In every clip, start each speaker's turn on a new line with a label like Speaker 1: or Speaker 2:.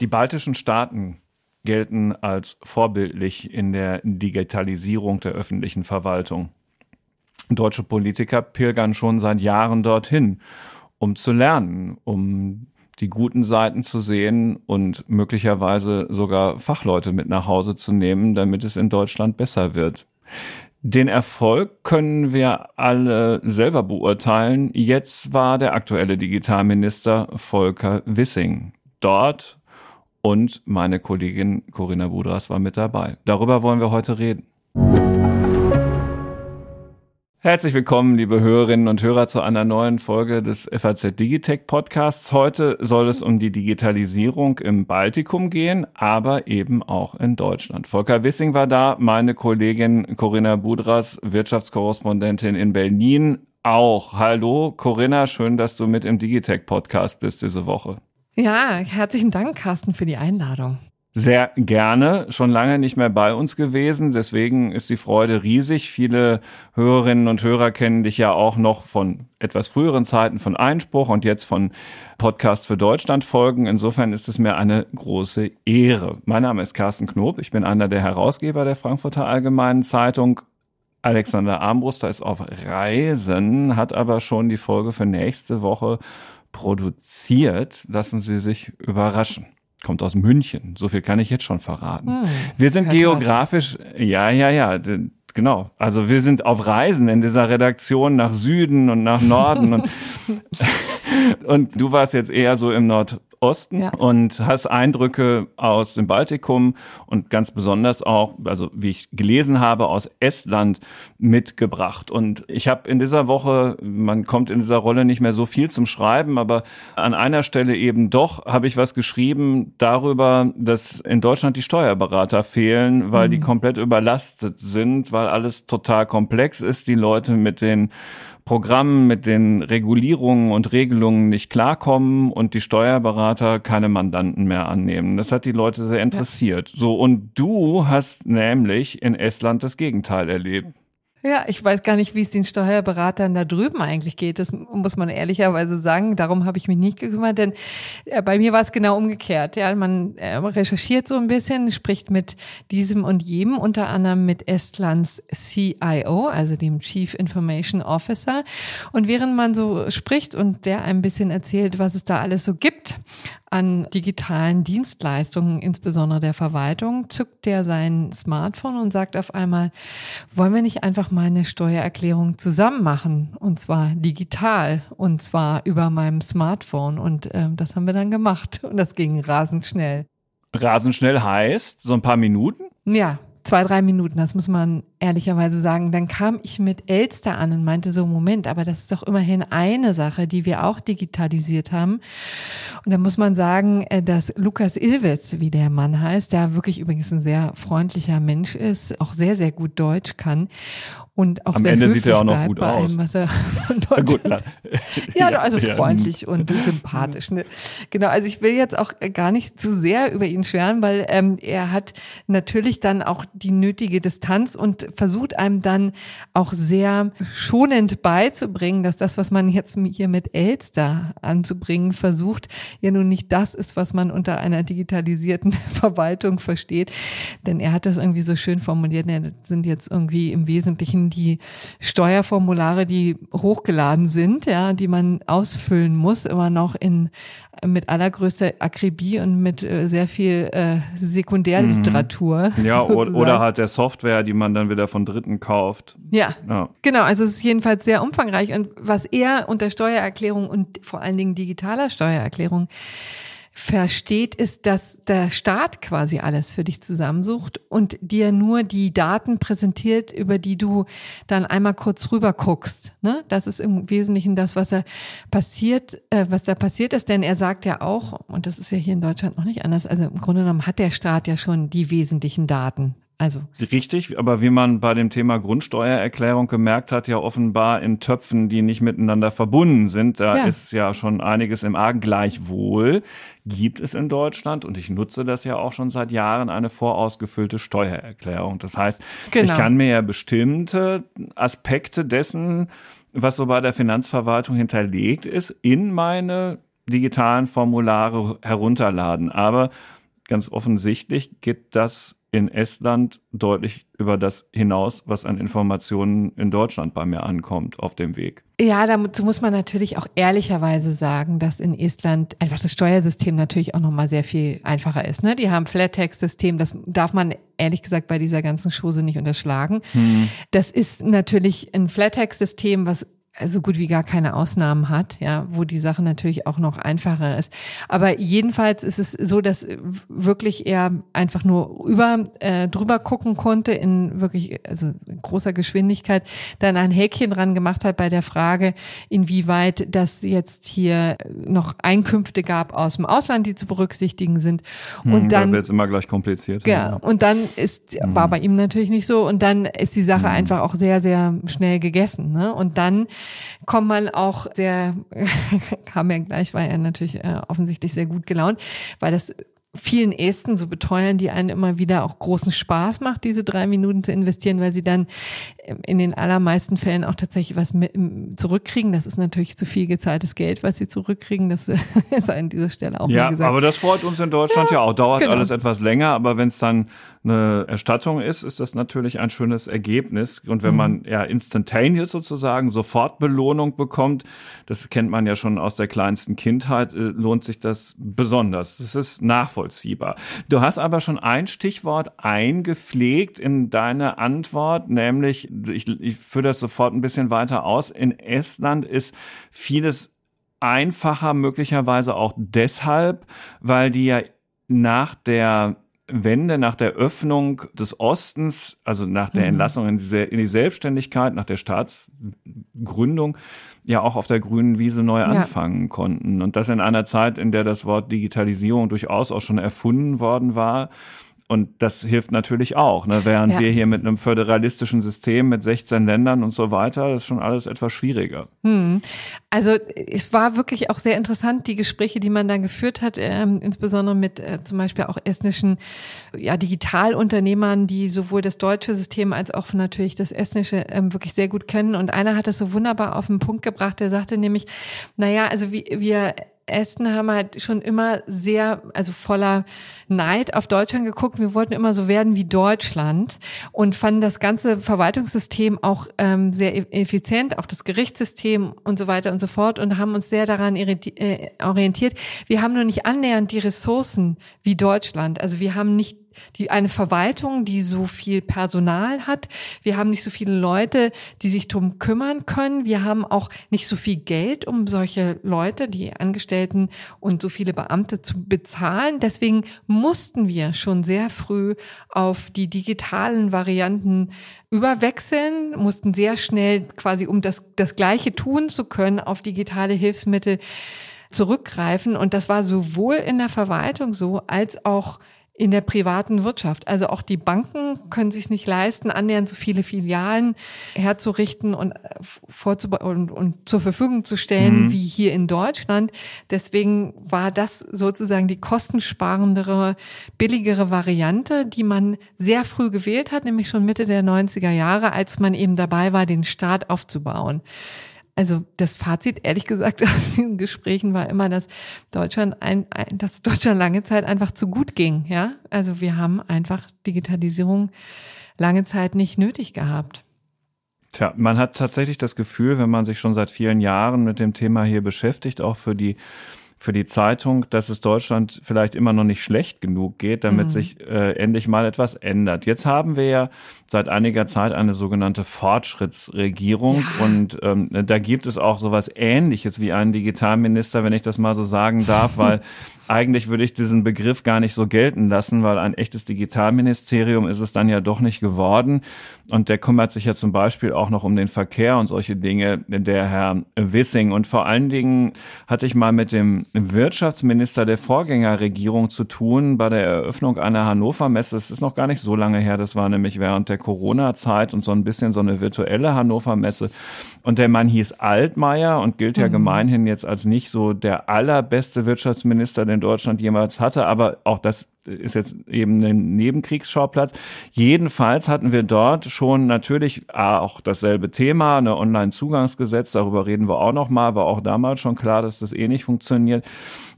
Speaker 1: Die baltischen Staaten gelten als vorbildlich in der Digitalisierung der öffentlichen Verwaltung. Deutsche Politiker pilgern schon seit Jahren dorthin, um zu lernen, um die guten Seiten zu sehen und möglicherweise sogar Fachleute mit nach Hause zu nehmen, damit es in Deutschland besser wird. Den Erfolg können wir alle selber beurteilen. Jetzt war der aktuelle Digitalminister Volker Wissing dort und meine Kollegin Corinna Budras war mit dabei. Darüber wollen wir heute reden. Herzlich willkommen, liebe Hörerinnen und Hörer, zu einer neuen Folge des FAZ Digitech Podcasts. Heute soll es um die Digitalisierung im Baltikum gehen, aber eben auch in Deutschland. Volker Wissing war da, meine Kollegin Corinna Budras, Wirtschaftskorrespondentin in Berlin, auch. Hallo, Corinna, schön, dass du mit im Digitech Podcast bist diese Woche.
Speaker 2: Ja, herzlichen Dank, Carsten, für die Einladung
Speaker 1: sehr gerne, schon lange nicht mehr bei uns gewesen. Deswegen ist die Freude riesig. Viele Hörerinnen und Hörer kennen dich ja auch noch von etwas früheren Zeiten von Einspruch und jetzt von Podcast für Deutschland folgen. Insofern ist es mir eine große Ehre. Mein Name ist Carsten Knob. Ich bin einer der Herausgeber der Frankfurter Allgemeinen Zeitung. Alexander Armbruster ist auf Reisen, hat aber schon die Folge für nächste Woche produziert. Lassen Sie sich überraschen kommt aus München. So viel kann ich jetzt schon verraten. Hm, wir sind geografisch, ja, ja, ja, genau. Also wir sind auf Reisen in dieser Redaktion nach Süden und nach Norden und, und du warst jetzt eher so im Nord Osten ja. und hast Eindrücke aus dem Baltikum und ganz besonders auch, also wie ich gelesen habe, aus Estland mitgebracht. Und ich habe in dieser Woche, man kommt in dieser Rolle nicht mehr so viel zum Schreiben, aber an einer Stelle eben doch habe ich was geschrieben darüber, dass in Deutschland die Steuerberater fehlen, weil mhm. die komplett überlastet sind, weil alles total komplex ist, die Leute mit den Programmen mit den Regulierungen und Regelungen nicht klarkommen und die Steuerberater keine Mandanten mehr annehmen. Das hat die Leute sehr interessiert. Ja. So, und du hast nämlich in Estland das Gegenteil erlebt.
Speaker 2: Ja, ich weiß gar nicht, wie es den Steuerberatern da drüben eigentlich geht. Das muss man ehrlicherweise sagen. Darum habe ich mich nicht gekümmert, denn äh, bei mir war es genau umgekehrt. Ja, man äh, recherchiert so ein bisschen, spricht mit diesem und jedem, unter anderem mit Estlands CIO, also dem Chief Information Officer. Und während man so spricht und der ein bisschen erzählt, was es da alles so gibt an digitalen Dienstleistungen, insbesondere der Verwaltung, zückt der sein Smartphone und sagt auf einmal, wollen wir nicht einfach mal eine Steuererklärung zusammen machen? Und zwar digital und zwar über meinem Smartphone. Und äh, das haben wir dann gemacht. Und das ging rasend schnell.
Speaker 1: Rasend schnell heißt so ein paar Minuten?
Speaker 2: Ja, zwei, drei Minuten, das muss man ehrlicherweise sagen. Dann kam ich mit Elster an und meinte so, Moment, aber das ist doch immerhin eine Sache, die wir auch digitalisiert haben. Und da muss man sagen, äh, dass Lukas Ilves, wie der Mann heißt, der wirklich übrigens ein sehr freundlicher Mensch ist, auch sehr, sehr gut Deutsch kann und auch
Speaker 1: Am
Speaker 2: sehr
Speaker 1: Ende sieht er auch noch gut aus.
Speaker 2: Allem, was er von Deutsch gut, ja, also freundlich und sympathisch. Ne? Genau, also ich will jetzt auch gar nicht zu sehr über ihn schweren, weil ähm, er hat natürlich dann auch die nötige Distanz und versucht einem dann auch sehr schonend beizubringen, dass das, was man jetzt hier mit Elster anzubringen versucht, ja nun nicht das ist, was man unter einer digitalisierten Verwaltung versteht. Denn er hat das irgendwie so schön formuliert, ja, das sind jetzt irgendwie im Wesentlichen die Steuerformulare, die hochgeladen sind, ja, die man ausfüllen muss, immer noch in mit allergrößter Akribie und mit äh, sehr viel äh, Sekundärliteratur.
Speaker 1: Mhm. Ja, sozusagen. oder halt der Software, die man dann wieder von Dritten kauft.
Speaker 2: Ja, ja, genau. Also es ist jedenfalls sehr umfangreich. Und was er unter Steuererklärung und vor allen Dingen digitaler Steuererklärung versteht, ist, dass der Staat quasi alles für dich zusammensucht und dir nur die Daten präsentiert, über die du dann einmal kurz rüber guckst. Ne? Das ist im Wesentlichen das, was er passiert, äh, was da passiert ist, denn er sagt ja auch, und das ist ja hier in Deutschland noch nicht anders, also im Grunde genommen hat der Staat ja schon die wesentlichen Daten. Also.
Speaker 1: Richtig, aber wie man bei dem Thema Grundsteuererklärung gemerkt hat, ja offenbar in Töpfen, die nicht miteinander verbunden sind, da ja. ist ja schon einiges im Argen. Gleichwohl gibt es in Deutschland, und ich nutze das ja auch schon seit Jahren, eine vorausgefüllte Steuererklärung. Das heißt, genau. ich kann mir ja bestimmte Aspekte dessen, was so bei der Finanzverwaltung hinterlegt ist, in meine digitalen Formulare herunterladen. Aber ganz offensichtlich geht das in Estland deutlich über das hinaus, was an Informationen in Deutschland bei mir ankommt auf dem Weg.
Speaker 2: Ja, dazu muss man natürlich auch ehrlicherweise sagen, dass in Estland einfach das Steuersystem natürlich auch nochmal sehr viel einfacher ist. Ne? Die haben Flat-Tax-System, das darf man ehrlich gesagt bei dieser ganzen Chose nicht unterschlagen. Hm. Das ist natürlich ein Flat-Tax-System, was so gut wie gar keine Ausnahmen hat, ja, wo die Sache natürlich auch noch einfacher ist. Aber jedenfalls ist es so, dass wirklich er einfach nur über äh, drüber gucken konnte in wirklich also großer Geschwindigkeit, dann ein Häkchen dran gemacht hat bei der Frage, inwieweit das jetzt hier noch Einkünfte gab aus dem Ausland, die zu berücksichtigen sind.
Speaker 1: Und hm, dann wird es immer gleich kompliziert.
Speaker 2: Ja, und dann ist war hm. bei ihm natürlich nicht so und dann ist die Sache hm. einfach auch sehr sehr schnell gegessen, ne? Und dann kommt man auch sehr, kam ja gleich, war er natürlich äh, offensichtlich sehr gut gelaunt, weil das vielen Esten so beteuern, die einen immer wieder auch großen Spaß macht, diese drei Minuten zu investieren, weil sie dann in den allermeisten Fällen auch tatsächlich was mit, zurückkriegen. Das ist natürlich zu viel gezahltes Geld, was sie zurückkriegen. Das ist an dieser Stelle auch
Speaker 1: Ja, aber das freut uns in Deutschland ja, ja auch. Dauert genau. alles etwas länger, aber wenn es dann eine Erstattung ist, ist das natürlich ein schönes Ergebnis. Und wenn mhm. man ja instantaneous sozusagen sofort Belohnung bekommt, das kennt man ja schon aus der kleinsten Kindheit, äh, lohnt sich das besonders. Das ist nachvollziehbar. Du hast aber schon ein Stichwort eingepflegt in deine Antwort, nämlich ich, ich führe das sofort ein bisschen weiter aus. In Estland ist vieles einfacher, möglicherweise auch deshalb, weil die ja nach der Wende, nach der Öffnung des Ostens, also nach der mhm. Entlassung in die, in die Selbstständigkeit, nach der Staatsgründung, ja auch auf der grünen Wiese neu ja. anfangen konnten. Und das in einer Zeit, in der das Wort Digitalisierung durchaus auch schon erfunden worden war und das hilft natürlich auch, ne? während ja. wir hier mit einem föderalistischen System mit 16 Ländern und so weiter, das ist schon alles etwas schwieriger.
Speaker 2: Hm. Also es war wirklich auch sehr interessant, die Gespräche, die man dann geführt hat, ähm, insbesondere mit äh, zum Beispiel auch estnischen ja, Digitalunternehmern, die sowohl das deutsche System als auch natürlich das estnische ähm, wirklich sehr gut kennen. Und einer hat das so wunderbar auf den Punkt gebracht, der sagte nämlich, naja, also wie, wir Esten haben halt schon immer sehr, also voller Neid auf Deutschland geguckt. Wir wollten immer so werden wie Deutschland und fanden das ganze Verwaltungssystem auch ähm, sehr e-, effizient, auch das Gerichtssystem und so weiter und so fort und haben uns sehr daran äh, orientiert. Wir haben nur nicht annähernd die Ressourcen wie Deutschland. Also wir haben nicht die eine Verwaltung, die so viel Personal hat. Wir haben nicht so viele Leute, die sich drum kümmern können. Wir haben auch nicht so viel Geld, um solche Leute, die Angestellten und so viele Beamte zu bezahlen. Deswegen mussten wir schon sehr früh auf die digitalen Varianten überwechseln, mussten sehr schnell quasi, um das, das Gleiche tun zu können, auf digitale Hilfsmittel zurückgreifen. Und das war sowohl in der Verwaltung so, als auch in der privaten Wirtschaft. Also auch die Banken können sich nicht leisten, annähernd so viele Filialen herzurichten und, äh, und, und zur Verfügung zu stellen mhm. wie hier in Deutschland. Deswegen war das sozusagen die kostensparendere, billigere Variante, die man sehr früh gewählt hat, nämlich schon Mitte der 90er Jahre, als man eben dabei war, den Staat aufzubauen. Also das Fazit, ehrlich gesagt, aus diesen Gesprächen war immer, dass Deutschland ein, ein, dass Deutschland lange Zeit einfach zu gut ging. Ja, also wir haben einfach Digitalisierung lange Zeit nicht nötig gehabt.
Speaker 1: Tja, man hat tatsächlich das Gefühl, wenn man sich schon seit vielen Jahren mit dem Thema hier beschäftigt, auch für die für die Zeitung, dass es Deutschland vielleicht immer noch nicht schlecht genug geht, damit mhm. sich äh, endlich mal etwas ändert. Jetzt haben wir ja seit einiger Zeit eine sogenannte Fortschrittsregierung ja. und ähm, da gibt es auch sowas Ähnliches wie einen Digitalminister, wenn ich das mal so sagen darf, weil eigentlich würde ich diesen Begriff gar nicht so gelten lassen, weil ein echtes Digitalministerium ist es dann ja doch nicht geworden. Und der kümmert sich ja zum Beispiel auch noch um den Verkehr und solche Dinge, der Herr Wissing. Und vor allen Dingen hatte ich mal mit dem Wirtschaftsminister der Vorgängerregierung zu tun bei der Eröffnung einer Hannover Messe. Das ist noch gar nicht so lange her. Das war nämlich während der Corona-Zeit und so ein bisschen so eine virtuelle Hannover Messe. Und der Mann hieß Altmaier und gilt ja mhm. gemeinhin jetzt als nicht so der allerbeste Wirtschaftsminister, den Deutschland jemals hatte. Aber auch das ist jetzt eben ein Nebenkriegsschauplatz. Jedenfalls hatten wir dort schon natürlich auch dasselbe Thema, eine Online-Zugangsgesetz, darüber reden wir auch noch mal, war auch damals schon klar, dass das eh nicht funktioniert.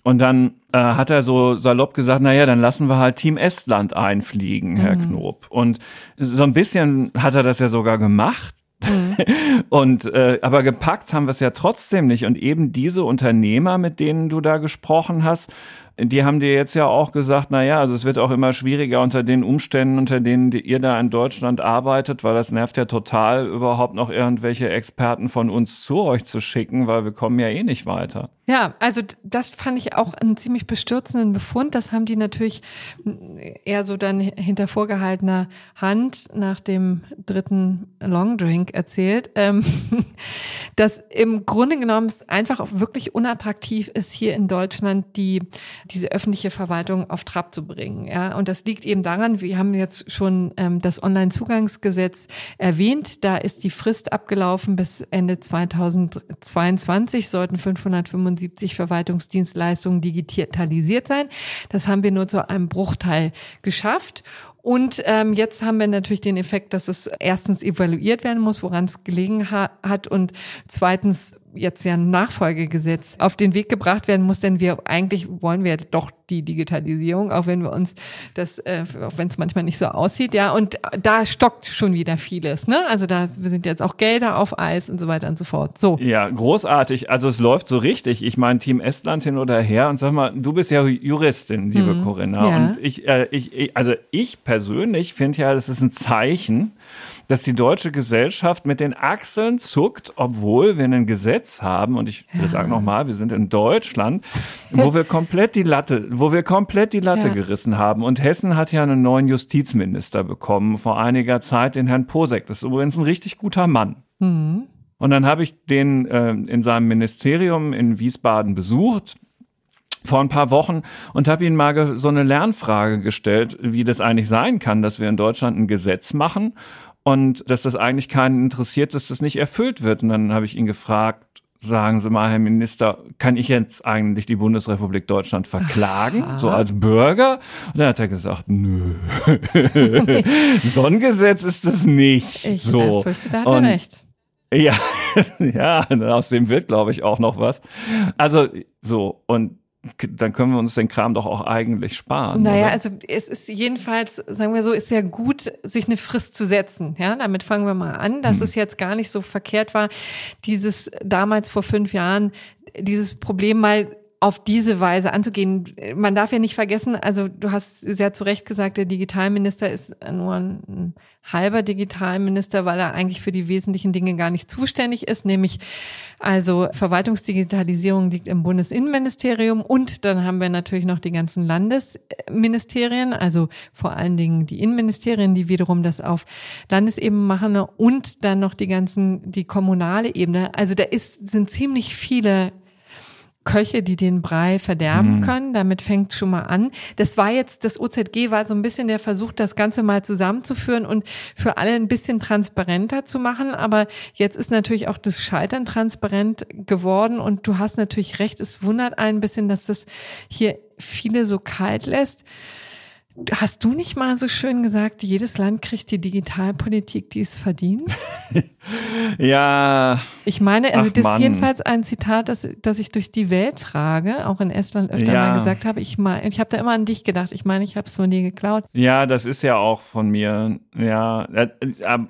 Speaker 1: Und dann äh, hat er so salopp gesagt, naja, dann lassen wir halt Team Estland einfliegen, Herr mhm. Knob. Und so ein bisschen hat er das ja sogar gemacht. Mhm. und äh, aber gepackt haben wir es ja trotzdem nicht. Und eben diese Unternehmer, mit denen du da gesprochen hast, die haben dir jetzt ja auch gesagt, na ja, also es wird auch immer schwieriger unter den Umständen, unter denen ihr da in Deutschland arbeitet, weil das nervt ja total, überhaupt noch irgendwelche Experten von uns zu euch zu schicken, weil wir kommen ja eh nicht weiter.
Speaker 2: Ja, also das fand ich auch einen ziemlich bestürzenden Befund. Das haben die natürlich eher so dann hinter vorgehaltener Hand nach dem dritten Longdrink erzählt, ähm, dass im Grunde genommen es einfach auch wirklich unattraktiv ist, hier in Deutschland die diese öffentliche Verwaltung auf Trab zu bringen. Ja, und das liegt eben daran, wir haben jetzt schon ähm, das Onlinezugangsgesetz erwähnt. Da ist die Frist abgelaufen bis Ende 2022 sollten 575 Verwaltungsdienstleistungen digitalisiert sein. Das haben wir nur zu einem Bruchteil geschafft. Und ähm, jetzt haben wir natürlich den Effekt, dass es erstens evaluiert werden muss, woran es gelegen ha hat und zweitens jetzt ja ein Nachfolgegesetz auf den Weg gebracht werden muss, denn wir eigentlich wollen wir doch die Digitalisierung, auch wenn wir uns das, äh, auch wenn es manchmal nicht so aussieht, ja, und da stockt schon wieder vieles, ne? Also da sind jetzt auch Gelder auf Eis und so weiter und so fort. So.
Speaker 1: Ja, großartig. Also es läuft so richtig. Ich meine, Team Estland hin oder her und sag mal, du bist ja Juristin, liebe mhm. Corinna, ja. und ich, äh, ich, ich, also ich persönlich finde ja, das ist ein Zeichen, dass die deutsche Gesellschaft mit den Achseln zuckt, obwohl wir ein Gesetz haben, und ich ja. sage nochmal, wir sind in Deutschland, wo wir komplett die Latte, wo wir komplett die Latte ja. gerissen haben. Und Hessen hat ja einen neuen Justizminister bekommen vor einiger Zeit, den Herrn Posek. Das ist übrigens ein richtig guter Mann. Mhm. Und dann habe ich den äh, in seinem Ministerium in Wiesbaden besucht vor ein paar Wochen und habe ihn mal so eine Lernfrage gestellt, wie das eigentlich sein kann, dass wir in Deutschland ein Gesetz machen und dass das eigentlich keinen interessiert, dass das nicht erfüllt wird. Und dann habe ich ihn gefragt, sagen Sie mal, Herr Minister, kann ich jetzt eigentlich die Bundesrepublik Deutschland verklagen, Aha. so als Bürger? Und dann hat er gesagt, nö, so ein Gesetz ist das nicht.
Speaker 2: Ich
Speaker 1: so.
Speaker 2: fürchte, da hat er recht.
Speaker 1: Ja, ja, aus dem wird, glaube ich, auch noch was. Also so, und dann können wir uns den Kram doch auch eigentlich sparen.
Speaker 2: Naja,
Speaker 1: oder?
Speaker 2: also es ist jedenfalls, sagen wir so, ist ja gut, sich eine Frist zu setzen. Ja, damit fangen wir mal an, dass hm. es jetzt gar nicht so verkehrt war, dieses damals vor fünf Jahren, dieses Problem mal auf diese Weise anzugehen. Man darf ja nicht vergessen, also du hast sehr zu Recht gesagt, der Digitalminister ist nur ein halber Digitalminister, weil er eigentlich für die wesentlichen Dinge gar nicht zuständig ist, nämlich also Verwaltungsdigitalisierung liegt im Bundesinnenministerium und dann haben wir natürlich noch die ganzen Landesministerien, also vor allen Dingen die Innenministerien, die wiederum das auf Landesebene machen und dann noch die ganzen, die kommunale Ebene. Also da ist, sind ziemlich viele Köche, die den Brei verderben mhm. können. Damit fängt schon mal an. Das war jetzt, das OZG war so ein bisschen der Versuch, das Ganze mal zusammenzuführen und für alle ein bisschen transparenter zu machen. Aber jetzt ist natürlich auch das Scheitern transparent geworden und du hast natürlich recht. Es wundert einen ein bisschen, dass das hier viele so kalt lässt. Hast du nicht mal so schön gesagt, jedes Land kriegt die Digitalpolitik, die es verdient?
Speaker 1: ja.
Speaker 2: Ich meine, also Ach, das ist jedenfalls ein Zitat, das, das ich durch die Welt trage, auch in Estland öfter ja. mal gesagt habe. Ich meine, ich habe da immer an dich gedacht. Ich meine, ich habe es von dir geklaut.
Speaker 1: Ja, das ist ja auch von mir. Ja, äh,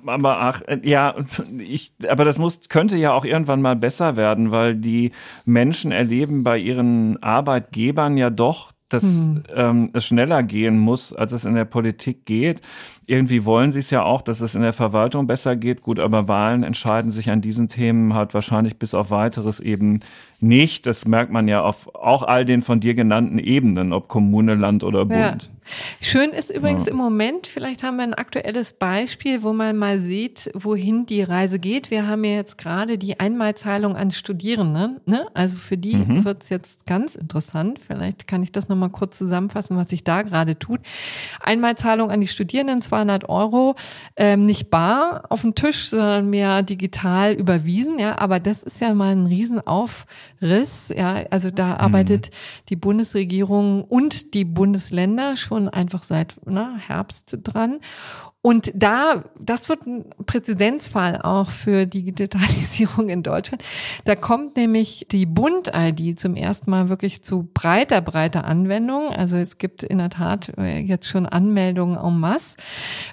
Speaker 1: aber ach, äh, ja, ich, aber das muss könnte ja auch irgendwann mal besser werden, weil die Menschen erleben bei ihren Arbeitgebern ja doch dass hm. ähm, es schneller gehen muss, als es in der Politik geht. Irgendwie wollen sie es ja auch, dass es in der Verwaltung besser geht. Gut, aber Wahlen entscheiden sich an diesen Themen halt wahrscheinlich bis auf weiteres eben nicht. Das merkt man ja auf auch all den von dir genannten Ebenen, ob Kommune, Land oder Bund. Ja.
Speaker 2: Schön ist übrigens ja. im Moment, vielleicht haben wir ein aktuelles Beispiel, wo man mal sieht, wohin die Reise geht. Wir haben ja jetzt gerade die Einmalzahlung an Studierende. Ne? Also für die mhm. wird es jetzt ganz interessant. Vielleicht kann ich das nochmal kurz zusammenfassen, was sich da gerade tut. Einmalzahlung an die Studierenden, 200 Euro, ähm, nicht bar auf dem Tisch, sondern mehr digital überwiesen. Ja, aber das ist ja mal ein Riesenauf Riss. Ja, also da mhm. arbeitet die Bundesregierung und die Bundesländer schon einfach seit na, Herbst dran. Und da, das wird ein Präzedenzfall auch für die Digitalisierung in Deutschland. Da kommt nämlich die Bund-ID zum ersten Mal wirklich zu breiter, breiter Anwendung. Also es gibt in der Tat äh, jetzt schon Anmeldungen en masse,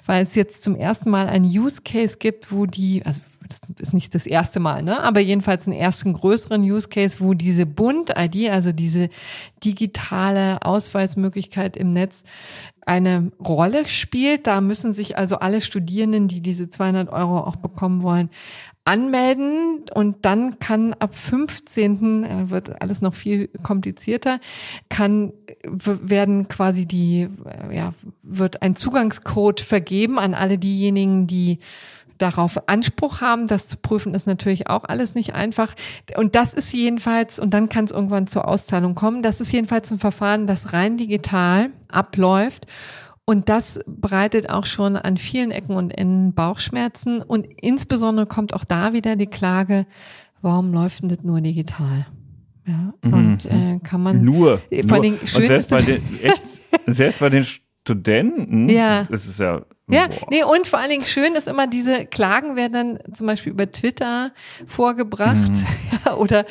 Speaker 2: weil es jetzt zum ersten Mal ein Use Case gibt, wo die, also das ist nicht das erste Mal, ne? aber jedenfalls einen ersten größeren Use Case, wo diese Bund-ID, also diese digitale Ausweismöglichkeit im Netz, eine Rolle spielt. Da müssen sich also alle Studierenden, die diese 200 Euro auch bekommen wollen, anmelden und dann kann ab 15. Äh, wird alles noch viel komplizierter, kann werden quasi die äh, ja wird ein Zugangscode vergeben an alle diejenigen, die darauf Anspruch haben. Das zu prüfen ist natürlich auch alles nicht einfach. Und das ist jedenfalls, und dann kann es irgendwann zur Auszahlung kommen, das ist jedenfalls ein Verfahren, das rein digital abläuft. Und das bereitet auch schon an vielen Ecken und Enden Bauchschmerzen. Und insbesondere kommt auch da wieder die Klage, warum läuft denn das nur digital? Ja, mhm. und äh, kann man
Speaker 1: nur, vor nur. schön und selbst bei den echt, selbst bei den Studenten
Speaker 2: ja.
Speaker 1: ist es ja
Speaker 2: ja, Boah. nee, und vor allen Dingen schön ist immer, diese Klagen werden dann zum Beispiel über Twitter vorgebracht mhm. oder,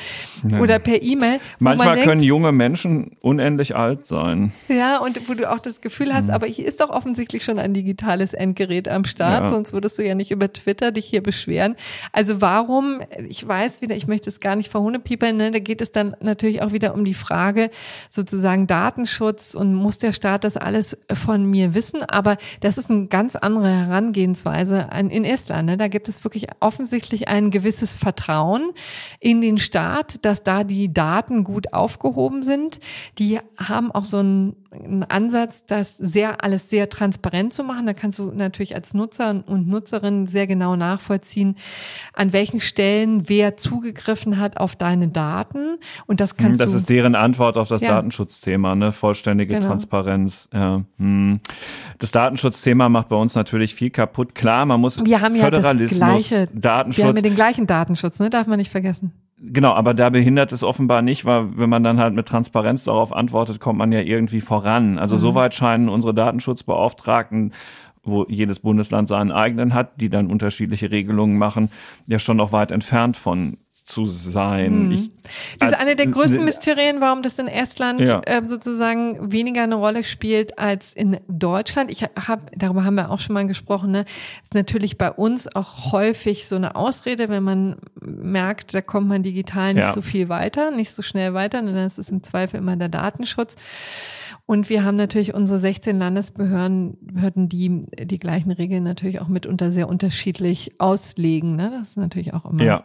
Speaker 2: ja. oder per E-Mail.
Speaker 1: Manchmal denkt, können junge Menschen unendlich alt sein.
Speaker 2: Ja, und wo du auch das Gefühl hast, mhm. aber hier ist doch offensichtlich schon ein digitales Endgerät am Start, ja. sonst würdest du ja nicht über Twitter dich hier beschweren. Also warum, ich weiß wieder, ich möchte es gar nicht verhunepiepeln, ne, da geht es dann natürlich auch wieder um die Frage sozusagen Datenschutz und muss der Staat das alles von mir wissen, aber das ist ein ganz ganz andere Herangehensweise in Estland. Ne? Da gibt es wirklich offensichtlich ein gewisses Vertrauen in den Staat, dass da die Daten gut aufgehoben sind. Die haben auch so einen, einen Ansatz, das sehr alles sehr transparent zu machen. Da kannst du natürlich als Nutzer und Nutzerin sehr genau nachvollziehen, an welchen Stellen wer zugegriffen hat auf deine Daten. Und das kannst
Speaker 1: das
Speaker 2: du.
Speaker 1: Das ist deren Antwort auf das ja. Datenschutzthema, ne? Vollständige genau. Transparenz. Ja. Hm. Das Datenschutzthema macht bei uns natürlich viel kaputt. Klar, man muss
Speaker 2: wir haben ja Föderalismus, das gleiche, Datenschutz. Wir haben ja den gleichen Datenschutz, ne? Darf man nicht vergessen.
Speaker 1: Genau, aber da behindert es offenbar nicht, weil wenn man dann halt mit Transparenz darauf antwortet, kommt man ja irgendwie voran. Also mhm. soweit scheinen unsere Datenschutzbeauftragten wo jedes Bundesland seinen eigenen hat, die dann unterschiedliche Regelungen machen, ja schon noch weit entfernt von zu sein. Mhm. Ich,
Speaker 2: das ist eine der größten Mysterien, warum das in Estland ja. äh, sozusagen weniger eine Rolle spielt als in Deutschland. Ich habe, darüber haben wir auch schon mal gesprochen, ne, ist natürlich bei uns auch häufig so eine Ausrede, wenn man merkt, da kommt man digital nicht ja. so viel weiter, nicht so schnell weiter, dann ist es im Zweifel immer der Datenschutz. Und wir haben natürlich unsere 16 Landesbehörden, Behörden, die die gleichen Regeln natürlich auch mitunter sehr unterschiedlich auslegen. Ne? Das ist natürlich auch immer.
Speaker 1: Ja,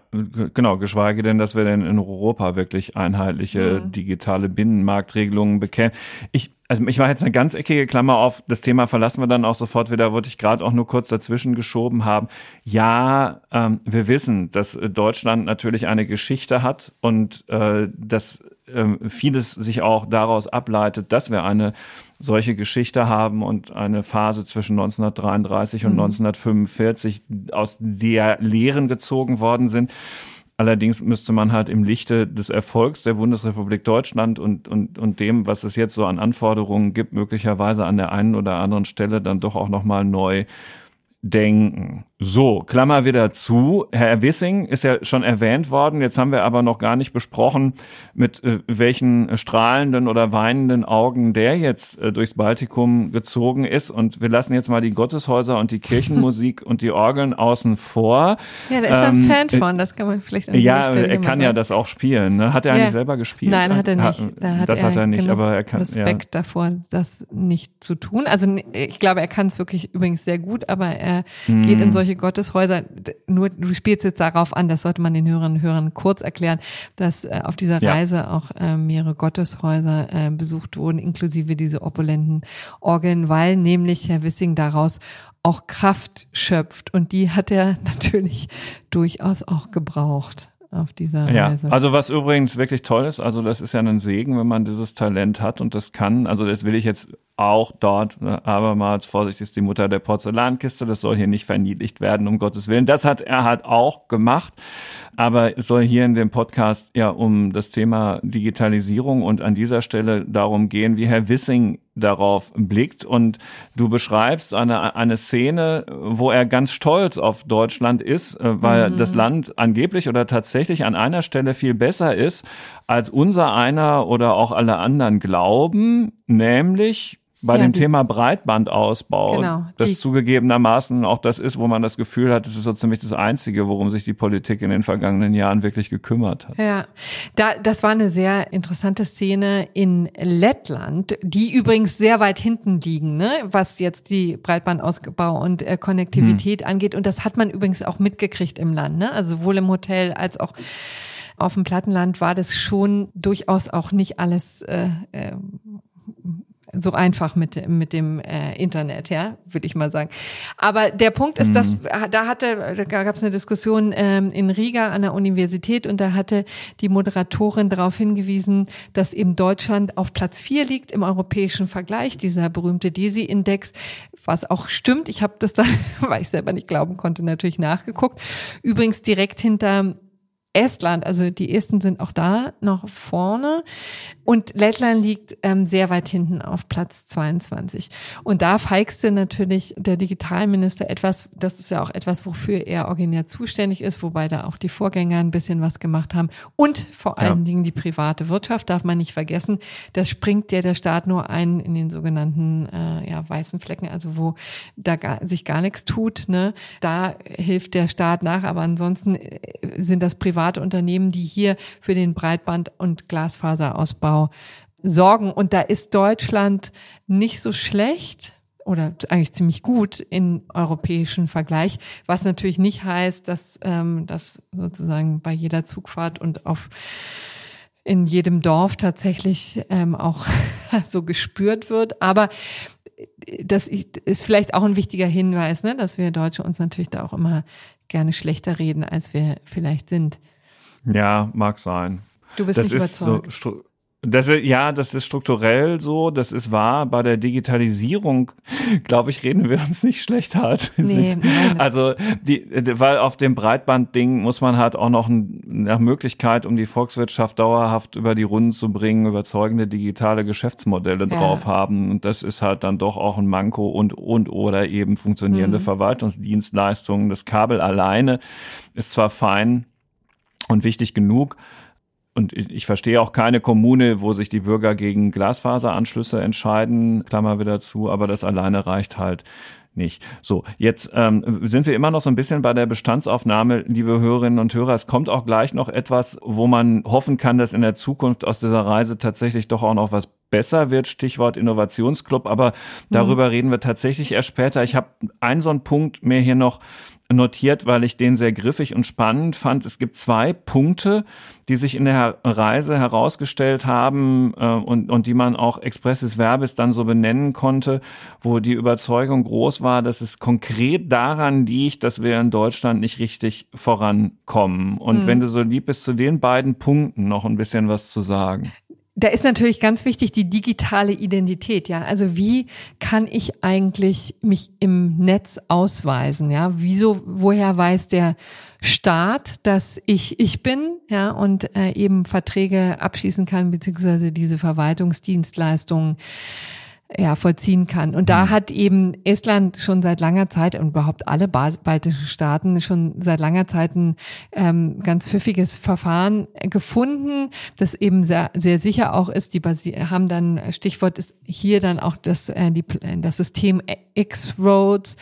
Speaker 1: genau. Geschweige denn, dass wir denn in Europa wirklich einheitliche mhm. digitale Binnenmarktregelungen bekämen. Ich, also ich mache jetzt eine ganz eckige Klammer auf, das Thema verlassen wir dann auch sofort wieder, wollte ich gerade auch nur kurz dazwischen geschoben haben. Ja, ähm, wir wissen, dass Deutschland natürlich eine Geschichte hat und äh, dass ähm, vieles sich auch daraus ableitet, dass wir eine solche Geschichte haben und eine Phase zwischen 1933 und mhm. 1945, aus der Lehren gezogen worden sind. Allerdings müsste man halt im Lichte des Erfolgs der Bundesrepublik Deutschland und, und, und dem, was es jetzt so an Anforderungen gibt, möglicherweise an der einen oder anderen Stelle dann doch auch nochmal neu denken. So, Klammer wieder zu. Herr Wissing ist ja schon erwähnt worden. Jetzt haben wir aber noch gar nicht besprochen, mit äh, welchen strahlenden oder weinenden Augen der jetzt äh, durchs Baltikum gezogen ist. Und wir lassen jetzt mal die Gotteshäuser und die Kirchenmusik und die Orgeln außen vor.
Speaker 2: Ja, da ist er ähm, ein Fan von. Das kann man vielleicht an
Speaker 1: Ja, er kann ja das auch spielen. Ne? Hat er ja. eigentlich selber gespielt?
Speaker 2: Nein, hat er nicht.
Speaker 1: Da hat das er hat er nicht, aber er kann.
Speaker 2: Respekt ja. davor, das nicht zu tun. Also ich glaube, er kann es wirklich übrigens sehr gut, aber er hm. geht in solche solche Gotteshäuser, nur du spielst jetzt darauf an, das sollte man den Hörerinnen und Hörern kurz erklären, dass äh, auf dieser Reise ja. auch äh, mehrere Gotteshäuser äh, besucht wurden, inklusive diese opulenten Orgeln, weil nämlich Herr Wissing daraus auch Kraft schöpft und die hat er natürlich durchaus auch gebraucht auf dieser ja, Reise.
Speaker 1: Also was übrigens wirklich toll ist, also das ist ja ein Segen, wenn man dieses Talent hat und das kann. Also das will ich jetzt auch dort, ne, abermals Vorsicht ist die Mutter der Porzellankiste, das soll hier nicht verniedlicht werden, um Gottes Willen. Das hat er halt auch gemacht, aber es soll hier in dem Podcast ja um das Thema Digitalisierung und an dieser Stelle darum gehen, wie Herr Wissing darauf blickt und du beschreibst eine, eine Szene, wo er ganz stolz auf Deutschland ist, äh, weil mhm. das Land angeblich oder tatsächlich an einer Stelle viel besser ist, als unser einer oder auch alle anderen glauben, nämlich bei ja, dem Thema Breitbandausbau, genau, das zugegebenermaßen auch das ist, wo man das Gefühl hat, das ist so ziemlich das Einzige, worum sich die Politik in den vergangenen Jahren wirklich gekümmert hat.
Speaker 2: Ja, da, das war eine sehr interessante Szene in Lettland, die übrigens sehr weit hinten liegen, ne, was jetzt die Breitbandausbau und äh, Konnektivität hm. angeht. Und das hat man übrigens auch mitgekriegt im Land, ne? also sowohl im Hotel als auch auf dem Plattenland war das schon durchaus auch nicht alles äh, äh, so einfach mit, mit dem äh, Internet, ja, würde ich mal sagen. Aber der Punkt ist, mhm. dass da hatte, da gab es eine Diskussion ähm, in Riga an der Universität und da hatte die Moderatorin darauf hingewiesen, dass eben Deutschland auf Platz vier liegt im europäischen Vergleich, dieser berühmte DESI-Index, was auch stimmt. Ich habe das dann, weil ich selber nicht glauben konnte, natürlich nachgeguckt. Übrigens direkt hinter Estland, also die Esten sind auch da noch vorne und Lettland liegt ähm, sehr weit hinten auf Platz 22. Und da feigste natürlich der Digitalminister etwas, das ist ja auch etwas, wofür er originär zuständig ist, wobei da auch die Vorgänger ein bisschen was gemacht haben und vor allen ja. Dingen die private Wirtschaft darf man nicht vergessen. Das springt ja der Staat nur ein in den sogenannten äh, ja, weißen Flecken, also wo da gar, sich gar nichts tut. Ne? Da hilft der Staat nach, aber ansonsten äh, sind das private private Unternehmen, die hier für den Breitband- und Glasfaserausbau sorgen. Und da ist Deutschland nicht so schlecht oder eigentlich ziemlich gut in europäischen Vergleich, was natürlich nicht heißt, dass ähm, das sozusagen bei jeder Zugfahrt und auf in jedem Dorf tatsächlich ähm, auch so gespürt wird. Aber das ist vielleicht auch ein wichtiger Hinweis, ne, dass wir Deutsche uns natürlich da auch immer gerne schlechter reden, als wir vielleicht sind.
Speaker 1: Ja, mag sein.
Speaker 2: Du bist
Speaker 1: das
Speaker 2: nicht überzeugt.
Speaker 1: So, das, ja, das ist strukturell so, das ist wahr. Bei der Digitalisierung, glaube ich, reden wir uns nicht schlecht hart. Nee, also die, weil auf dem Breitbandding muss man halt auch noch eine Möglichkeit, um die Volkswirtschaft dauerhaft über die Runden zu bringen, überzeugende digitale Geschäftsmodelle ja. drauf haben. Und das ist halt dann doch auch ein Manko und und oder eben funktionierende mhm. Verwaltungsdienstleistungen. Das Kabel alleine ist zwar fein, und wichtig genug. Und ich verstehe auch keine Kommune, wo sich die Bürger gegen Glasfaseranschlüsse entscheiden, Klammer wieder zu, aber das alleine reicht halt nicht. So, jetzt ähm, sind wir immer noch so ein bisschen bei der Bestandsaufnahme, liebe Hörerinnen und Hörer. Es kommt auch gleich noch etwas, wo man hoffen kann, dass in der Zukunft aus dieser Reise tatsächlich doch auch noch was besser wird. Stichwort Innovationsclub. Aber darüber mhm. reden wir tatsächlich erst später. Ich habe einen so einen Punkt mir hier noch notiert, weil ich den sehr griffig und spannend fand. Es gibt zwei Punkte, die sich in der Reise herausgestellt haben äh, und, und die man auch expresses Verbis dann so benennen konnte, wo die Überzeugung groß war, dass es konkret daran liegt, dass wir in Deutschland nicht richtig vorankommen. Und mhm. wenn du so lieb bist, zu den beiden Punkten noch ein bisschen was zu sagen.
Speaker 2: Da ist natürlich ganz wichtig die digitale Identität, ja. Also wie kann ich eigentlich mich im Netz ausweisen, ja? Wieso, woher weiß der Staat, dass ich ich bin, ja, und äh, eben Verträge abschließen kann, beziehungsweise diese Verwaltungsdienstleistungen ja, vollziehen kann. Und da mhm. hat eben Estland schon seit langer Zeit und überhaupt alle baltischen Staaten schon seit langer Zeit ein ähm, ganz pfiffiges Verfahren gefunden, das eben sehr, sehr sicher auch ist. Die Basi haben dann, Stichwort ist hier dann auch das, äh, die, das System X-Roads,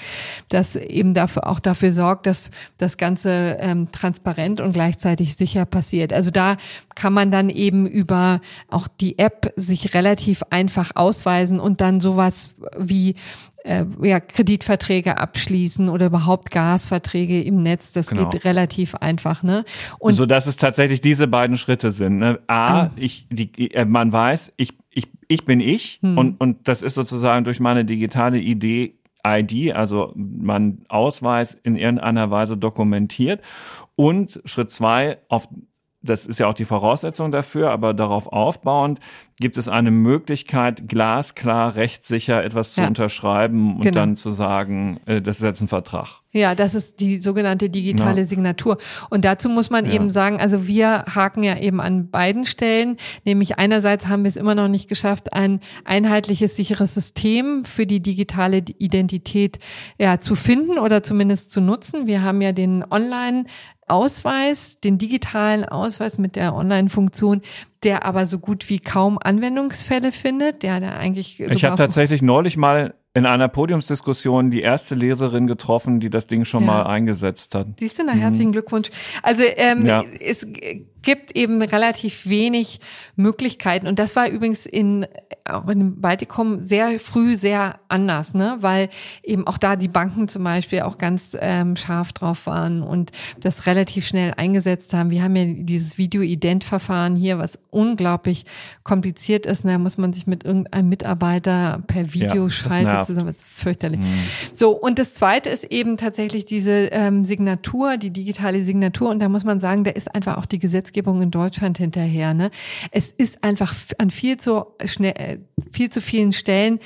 Speaker 2: das eben dafür auch dafür sorgt, dass das Ganze ähm, transparent und gleichzeitig sicher passiert. Also da kann man dann eben über auch die App sich relativ einfach ausweisen und dann sowas wie äh, ja, Kreditverträge abschließen oder überhaupt Gasverträge im Netz. Das genau. geht relativ einfach, ne?
Speaker 1: Und so dass es tatsächlich diese beiden Schritte sind. Ne? A, ich, die, äh, man weiß, ich, ich, ich bin ich hm. und, und das ist sozusagen durch meine digitale Idee ID, also mein Ausweis in irgendeiner Weise dokumentiert. Und Schritt zwei, auf das ist ja auch die Voraussetzung dafür, aber darauf aufbauend gibt es eine Möglichkeit, glasklar, rechtssicher etwas zu ja. unterschreiben und genau. dann zu sagen, äh, das ist jetzt ein Vertrag.
Speaker 2: Ja, das ist die sogenannte digitale ja. Signatur. Und dazu muss man ja. eben sagen, also wir haken ja eben an beiden Stellen, nämlich einerseits haben wir es immer noch nicht geschafft, ein einheitliches, sicheres System für die digitale Identität ja, zu finden oder zumindest zu nutzen. Wir haben ja den Online Ausweis, den digitalen Ausweis mit der Online-Funktion, der aber so gut wie kaum Anwendungsfälle findet, der da eigentlich.
Speaker 1: Ich habe tatsächlich neulich mal in einer Podiumsdiskussion die erste Leserin getroffen, die das Ding schon ja. mal eingesetzt hat.
Speaker 2: Siehst du, na herzlichen mhm. Glückwunsch. Also ähm, ja. es gibt eben relativ wenig Möglichkeiten und das war übrigens in auch in dem Baltikum sehr früh sehr anders, ne, weil eben auch da die Banken zum Beispiel auch ganz ähm, scharf drauf waren und das relativ schnell eingesetzt haben. Wir haben ja dieses Video-Ident-Verfahren hier, was unglaublich kompliziert ist. Da muss man sich mit irgendeinem Mitarbeiter per Video ja, schalten zusammen. Das ist fürchterlich. Mhm. So, und das zweite ist eben tatsächlich diese ähm, Signatur, die digitale Signatur. Und da muss man sagen, da ist einfach auch die Gesetzgebung in Deutschland hinterher. Ne? Es ist einfach an viel zu schnell, äh, viel zu vielen Stellen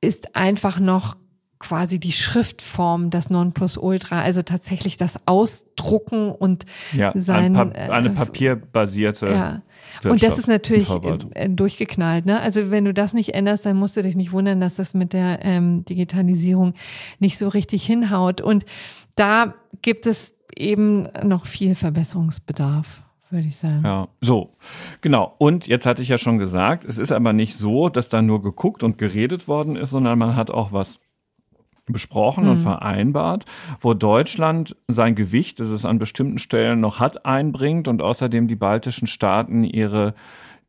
Speaker 2: ist einfach noch quasi die Schriftform das Nonplusultra, also tatsächlich das Ausdrucken und
Speaker 1: ja, sein ein pa eine äh, papierbasierte
Speaker 2: ja. Und das ist natürlich äh, durchgeknallt. Ne? Also wenn du das nicht änderst, dann musst du dich nicht wundern, dass das mit der ähm, Digitalisierung nicht so richtig hinhaut. Und da gibt es eben noch viel Verbesserungsbedarf würde ich sagen.
Speaker 1: Ja, so, genau. Und jetzt hatte ich ja schon gesagt, es ist aber nicht so, dass da nur geguckt und geredet worden ist, sondern man hat auch was besprochen mhm. und vereinbart, wo Deutschland sein Gewicht, das es an bestimmten Stellen noch hat, einbringt und außerdem die baltischen Staaten ihre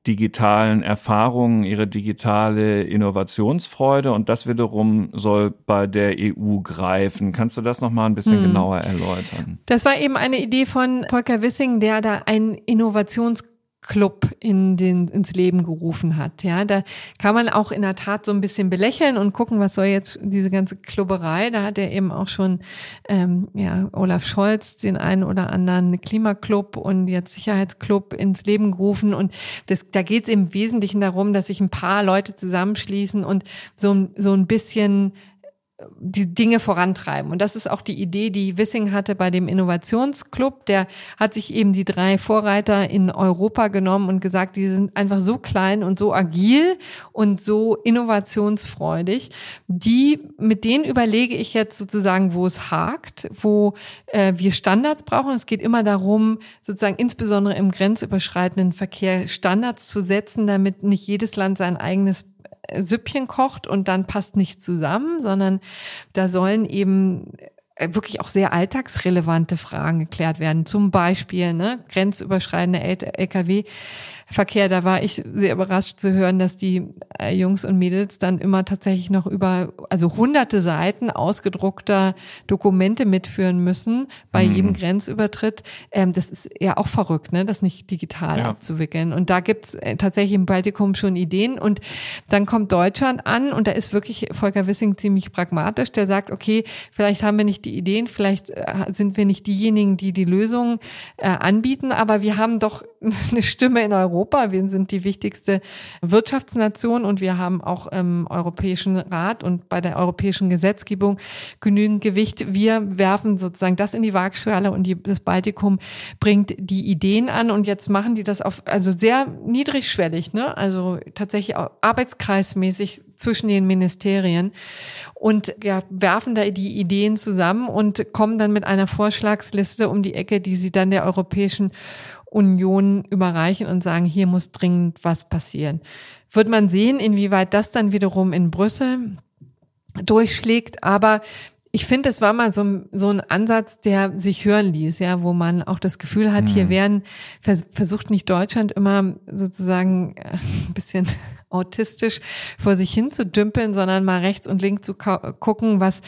Speaker 1: digitalen Erfahrungen, ihre digitale Innovationsfreude und das wiederum soll bei der EU greifen. Kannst du das noch mal ein bisschen hm. genauer erläutern?
Speaker 2: Das war eben eine Idee von Volker Wissing, der da ein Innovations Club in den, ins Leben gerufen hat. Ja, da kann man auch in der Tat so ein bisschen belächeln und gucken, was soll jetzt diese ganze Klubberei. Da hat er eben auch schon ähm, ja, Olaf Scholz den einen oder anderen Klimaclub und jetzt Sicherheitsclub ins Leben gerufen. Und das, da geht es im Wesentlichen darum, dass sich ein paar Leute zusammenschließen und so, so ein bisschen die Dinge vorantreiben. Und das ist auch die Idee, die Wissing hatte bei dem Innovationsclub. Der hat sich eben die drei Vorreiter in Europa genommen und gesagt, die sind einfach so klein und so agil und so innovationsfreudig. Die, mit denen überlege ich jetzt sozusagen, wo es hakt, wo äh, wir Standards brauchen. Es geht immer darum, sozusagen insbesondere im grenzüberschreitenden Verkehr Standards zu setzen, damit nicht jedes Land sein eigenes Süppchen kocht und dann passt nicht zusammen, sondern da sollen eben wirklich auch sehr alltagsrelevante Fragen geklärt werden. Zum Beispiel ne, grenzüberschreitende LKW Verkehr, da war ich sehr überrascht zu hören, dass die äh, Jungs und Mädels dann immer tatsächlich noch über, also hunderte Seiten ausgedruckter Dokumente mitführen müssen bei mhm. jedem Grenzübertritt. Ähm, das ist ja auch verrückt, ne, das nicht digital ja. abzuwickeln. Und da gibt's äh, tatsächlich im Baltikum schon Ideen. Und dann kommt Deutschland an und da ist wirklich Volker Wissing ziemlich pragmatisch. Der sagt, okay, vielleicht haben wir nicht die Ideen, vielleicht äh, sind wir nicht diejenigen, die die Lösung äh, anbieten, aber wir haben doch eine Stimme in Europa Europa. Wir sind die wichtigste Wirtschaftsnation und wir haben auch im Europäischen Rat und bei der europäischen Gesetzgebung genügend Gewicht. Wir werfen sozusagen das in die Waagschale und die, das Baltikum bringt die Ideen an und jetzt machen die das auf, also sehr niedrigschwellig, ne? Also tatsächlich auch arbeitskreismäßig zwischen den Ministerien und ja, werfen da die Ideen zusammen und kommen dann mit einer Vorschlagsliste um die Ecke, die sie dann der Europäischen Union überreichen und sagen, hier muss dringend was passieren. Wird man sehen, inwieweit das dann wiederum in Brüssel durchschlägt, aber ich finde, es war mal so, so ein Ansatz, der sich hören ließ, ja, wo man auch das Gefühl hat, hier mhm. werden versucht nicht Deutschland immer sozusagen äh, ein bisschen autistisch vor sich hin zu dümpeln, sondern mal rechts und links zu gucken, was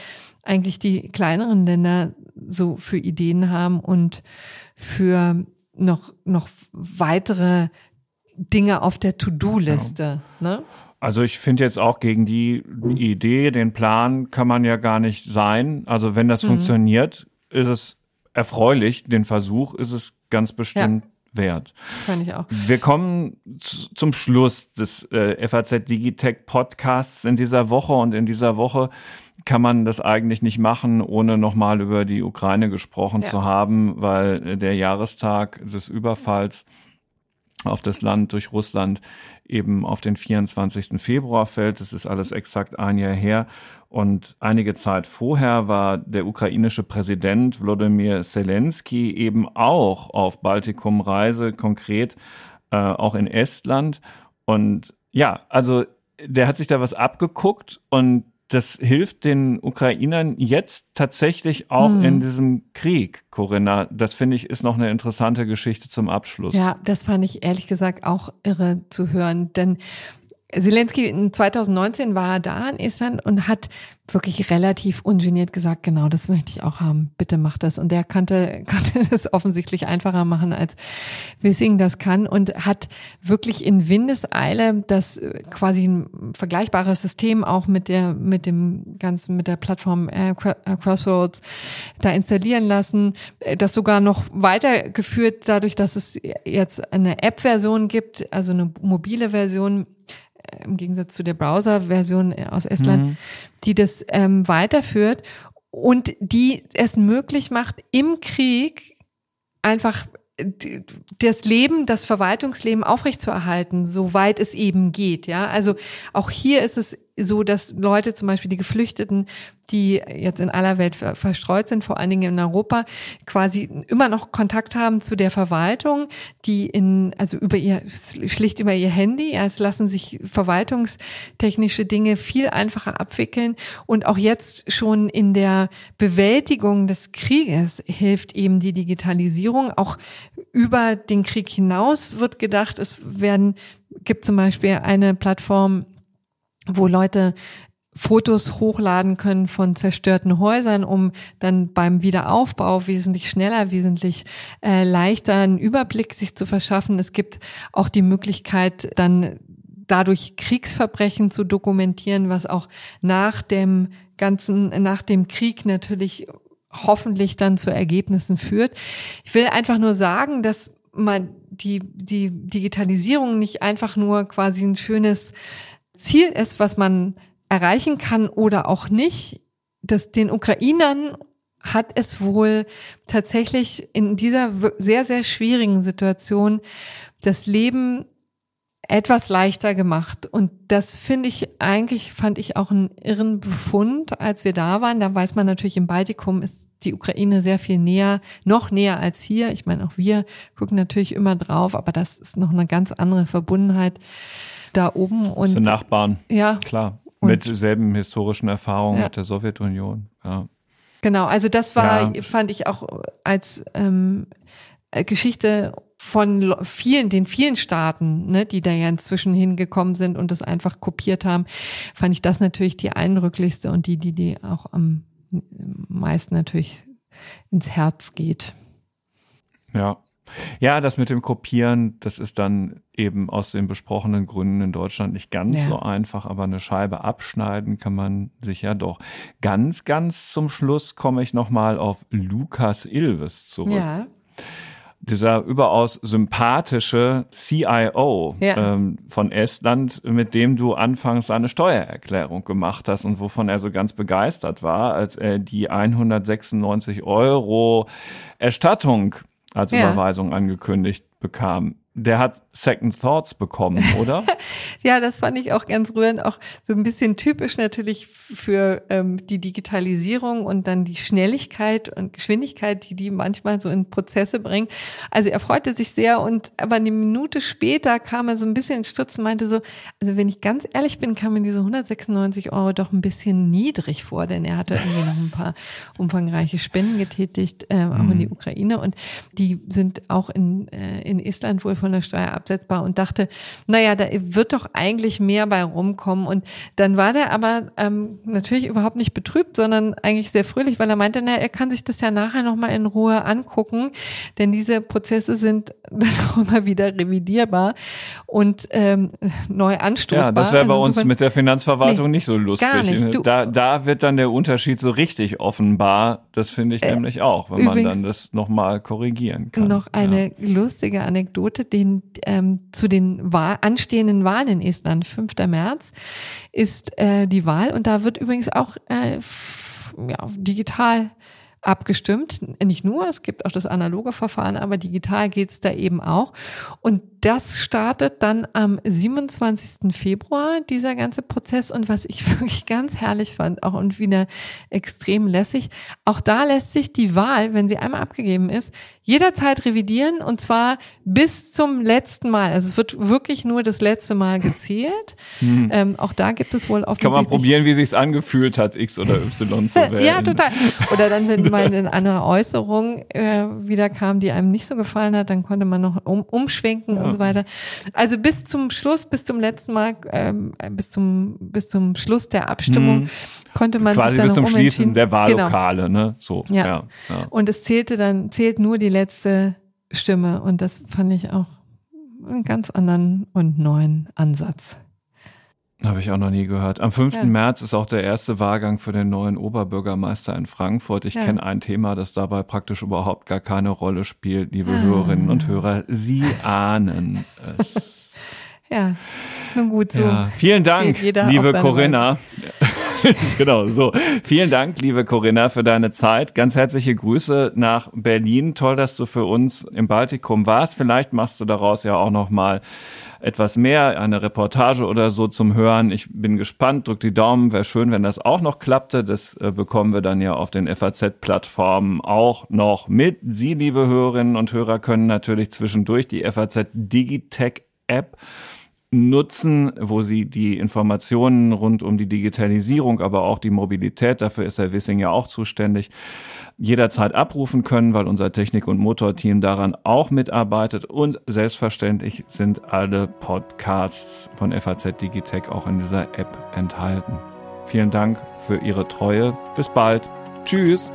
Speaker 2: eigentlich die kleineren Länder so für Ideen haben und für noch, noch weitere Dinge auf der To-Do-Liste. Ja. Ne?
Speaker 1: Also ich finde jetzt auch gegen die Idee, den Plan kann man ja gar nicht sein. Also wenn das mhm. funktioniert, ist es erfreulich. Den Versuch ist es ganz bestimmt ja wert.
Speaker 2: Kann ich auch.
Speaker 1: Wir kommen zum Schluss des äh, FAZ Digitech Podcasts in dieser Woche und in dieser Woche kann man das eigentlich nicht machen, ohne nochmal über die Ukraine gesprochen ja. zu haben, weil der Jahrestag des Überfalls auf das Land durch Russland eben auf den 24. Februar fällt. Das ist alles exakt ein Jahr her. Und einige Zeit vorher war der ukrainische Präsident Wladimir Zelensky eben auch auf Baltikum-Reise, konkret äh, auch in Estland. Und ja, also der hat sich da was abgeguckt und das hilft den Ukrainern jetzt tatsächlich auch hm. in diesem Krieg, Corinna. Das finde ich ist noch eine interessante Geschichte zum Abschluss.
Speaker 2: Ja, das fand ich ehrlich gesagt auch irre zu hören, denn Zelensky in 2019 war da in Estland und hat wirklich relativ ungeniert gesagt, genau, das möchte ich auch haben, bitte mach das. Und der kannte, kannte es offensichtlich einfacher machen, als Wissing das kann und hat wirklich in Windeseile das äh, quasi ein vergleichbares System auch mit der, mit dem ganzen, mit der Plattform äh, äh, Crossroads da installieren lassen, das sogar noch weitergeführt dadurch, dass es jetzt eine App-Version gibt, also eine mobile Version, im Gegensatz zu der Browser-Version aus Estland, mhm. die das ähm, weiterführt und die es möglich macht, im Krieg einfach das Leben, das Verwaltungsleben aufrechtzuerhalten, soweit es eben geht. Ja, also auch hier ist es so, dass Leute, zum Beispiel die Geflüchteten, die jetzt in aller Welt verstreut sind, vor allen Dingen in Europa, quasi immer noch Kontakt haben zu der Verwaltung, die in, also über ihr, schlicht über ihr Handy, ja, es lassen sich verwaltungstechnische Dinge viel einfacher abwickeln und auch jetzt schon in der Bewältigung des Krieges hilft eben die Digitalisierung. Auch über den Krieg hinaus wird gedacht, es werden, gibt zum Beispiel eine Plattform, wo Leute Fotos hochladen können von zerstörten Häusern, um dann beim Wiederaufbau wesentlich schneller, wesentlich äh, leichter einen Überblick sich zu verschaffen. Es gibt auch die Möglichkeit, dann dadurch Kriegsverbrechen zu dokumentieren, was auch nach dem ganzen, nach dem Krieg natürlich hoffentlich dann zu Ergebnissen führt. Ich will einfach nur sagen, dass man die, die Digitalisierung nicht einfach nur quasi ein schönes Ziel ist, was man erreichen kann oder auch nicht, dass den Ukrainern hat es wohl tatsächlich in dieser sehr, sehr schwierigen Situation das Leben etwas leichter gemacht. Und das finde ich eigentlich, fand ich auch einen irren Befund, als wir da waren. Da weiß man natürlich, im Baltikum ist die Ukraine sehr viel näher, noch näher als hier. Ich meine, auch wir gucken natürlich immer drauf, aber das ist noch eine ganz andere Verbundenheit da oben. Und,
Speaker 1: sind Nachbarn. Ja. Klar. mit selben historischen Erfahrungen ja. mit der Sowjetunion. Ja.
Speaker 2: Genau, also das war, ja. fand ich auch als ähm, äh, Geschichte von vielen, den vielen Staaten, ne, die da ja inzwischen hingekommen sind und das einfach kopiert haben, fand ich das natürlich die eindrücklichste und die, die, die auch am meisten natürlich ins Herz geht.
Speaker 1: Ja, ja, das mit dem Kopieren, das ist dann eben aus den besprochenen Gründen in Deutschland nicht ganz ja. so einfach, aber eine Scheibe abschneiden kann man sich ja doch. Ganz, ganz zum Schluss komme ich nochmal auf Lukas Ilves zurück. Ja. Dieser überaus sympathische CIO ja. ähm, von Estland, mit dem du anfangs eine Steuererklärung gemacht hast und wovon er so ganz begeistert war, als er die 196 Euro Erstattung als ja. Überweisung angekündigt bekam der hat Second Thoughts bekommen, oder?
Speaker 2: ja, das fand ich auch ganz rührend, auch so ein bisschen typisch natürlich für ähm, die Digitalisierung und dann die Schnelligkeit und Geschwindigkeit, die die manchmal so in Prozesse bringt. Also er freute sich sehr und aber eine Minute später kam er so ein bisschen ins Stützen, meinte so, also wenn ich ganz ehrlich bin, kam mir diese 196 Euro doch ein bisschen niedrig vor, denn er hatte irgendwie noch ein paar umfangreiche Spenden getätigt, äh, auch mhm. in die Ukraine und die sind auch in, äh, in Estland wohl von von der Steuer absetzbar und dachte, naja, da wird doch eigentlich mehr bei rumkommen. Und dann war der aber ähm, natürlich überhaupt nicht betrübt, sondern eigentlich sehr fröhlich, weil er meinte, na, er kann sich das ja nachher nochmal in Ruhe angucken, denn diese Prozesse sind dann auch immer wieder revidierbar und ähm, neu anstoßbar. Ja,
Speaker 1: das wäre bei also uns mit der Finanzverwaltung nee, nicht so lustig. Gar nicht. Du, da, da wird dann der Unterschied so richtig offenbar. Das finde ich äh, nämlich auch, wenn man dann das nochmal korrigieren kann.
Speaker 2: Noch eine ja. lustige Anekdote, den ähm, zu den Wahl, anstehenden Wahlen in Estland, 5. März, ist äh, die Wahl und da wird übrigens auch äh, ja, digital abgestimmt. Nicht nur, es gibt auch das analoge Verfahren, aber digital geht's da eben auch. Und das startet dann am 27. Februar, dieser ganze Prozess. Und was ich wirklich ganz herrlich fand, auch und wieder extrem lässig, auch da lässt sich die Wahl, wenn sie einmal abgegeben ist, jederzeit revidieren und zwar bis zum letzten Mal. Also es wird wirklich nur das letzte Mal gezählt. Hm. Ähm, auch da gibt es wohl
Speaker 1: offensichtlich... Kann man probieren, wie sich's angefühlt hat, X oder Y zu wählen.
Speaker 2: ja, total. Oder dann, wenn mal eine Äußerung äh, wieder kam, die einem nicht so gefallen hat, dann konnte man noch um, umschwenken ja so weiter. Also bis zum Schluss, bis zum letzten Mal, ähm, bis zum bis zum Schluss der Abstimmung mhm. konnte man
Speaker 1: quasi
Speaker 2: sich dann
Speaker 1: bis zum Schließen der genau. Wahllokale, genau. ne? So.
Speaker 2: Ja. Ja, ja. Und es zählte dann zählt nur die letzte Stimme und das fand ich auch einen ganz anderen und neuen Ansatz.
Speaker 1: Habe ich auch noch nie gehört. Am 5. Ja. März ist auch der erste Wahlgang für den neuen Oberbürgermeister in Frankfurt. Ich ja. kenne ein Thema, das dabei praktisch überhaupt gar keine Rolle spielt. Liebe ah. Hörerinnen und Hörer, Sie ahnen es.
Speaker 2: Ja, nun gut so. Ja.
Speaker 1: Vielen Dank, liebe Corinna. genau, so. Vielen Dank, liebe Corinna, für deine Zeit. Ganz herzliche Grüße nach Berlin. Toll, dass du für uns im Baltikum warst. Vielleicht machst du daraus ja auch noch mal etwas mehr, eine Reportage oder so zum Hören. Ich bin gespannt, drück die Daumen. Wäre schön, wenn das auch noch klappte. Das äh, bekommen wir dann ja auf den FAZ-Plattformen auch noch mit. Sie, liebe Hörerinnen und Hörer, können natürlich zwischendurch die FAZ Digitech App nutzen, wo sie die Informationen rund um die Digitalisierung, aber auch die Mobilität, dafür ist Herr Wissing ja auch zuständig, jederzeit abrufen können, weil unser Technik- und Motorteam daran auch mitarbeitet. Und selbstverständlich sind alle Podcasts von FAZ Digitech auch in dieser App enthalten. Vielen Dank für Ihre Treue. Bis bald. Tschüss.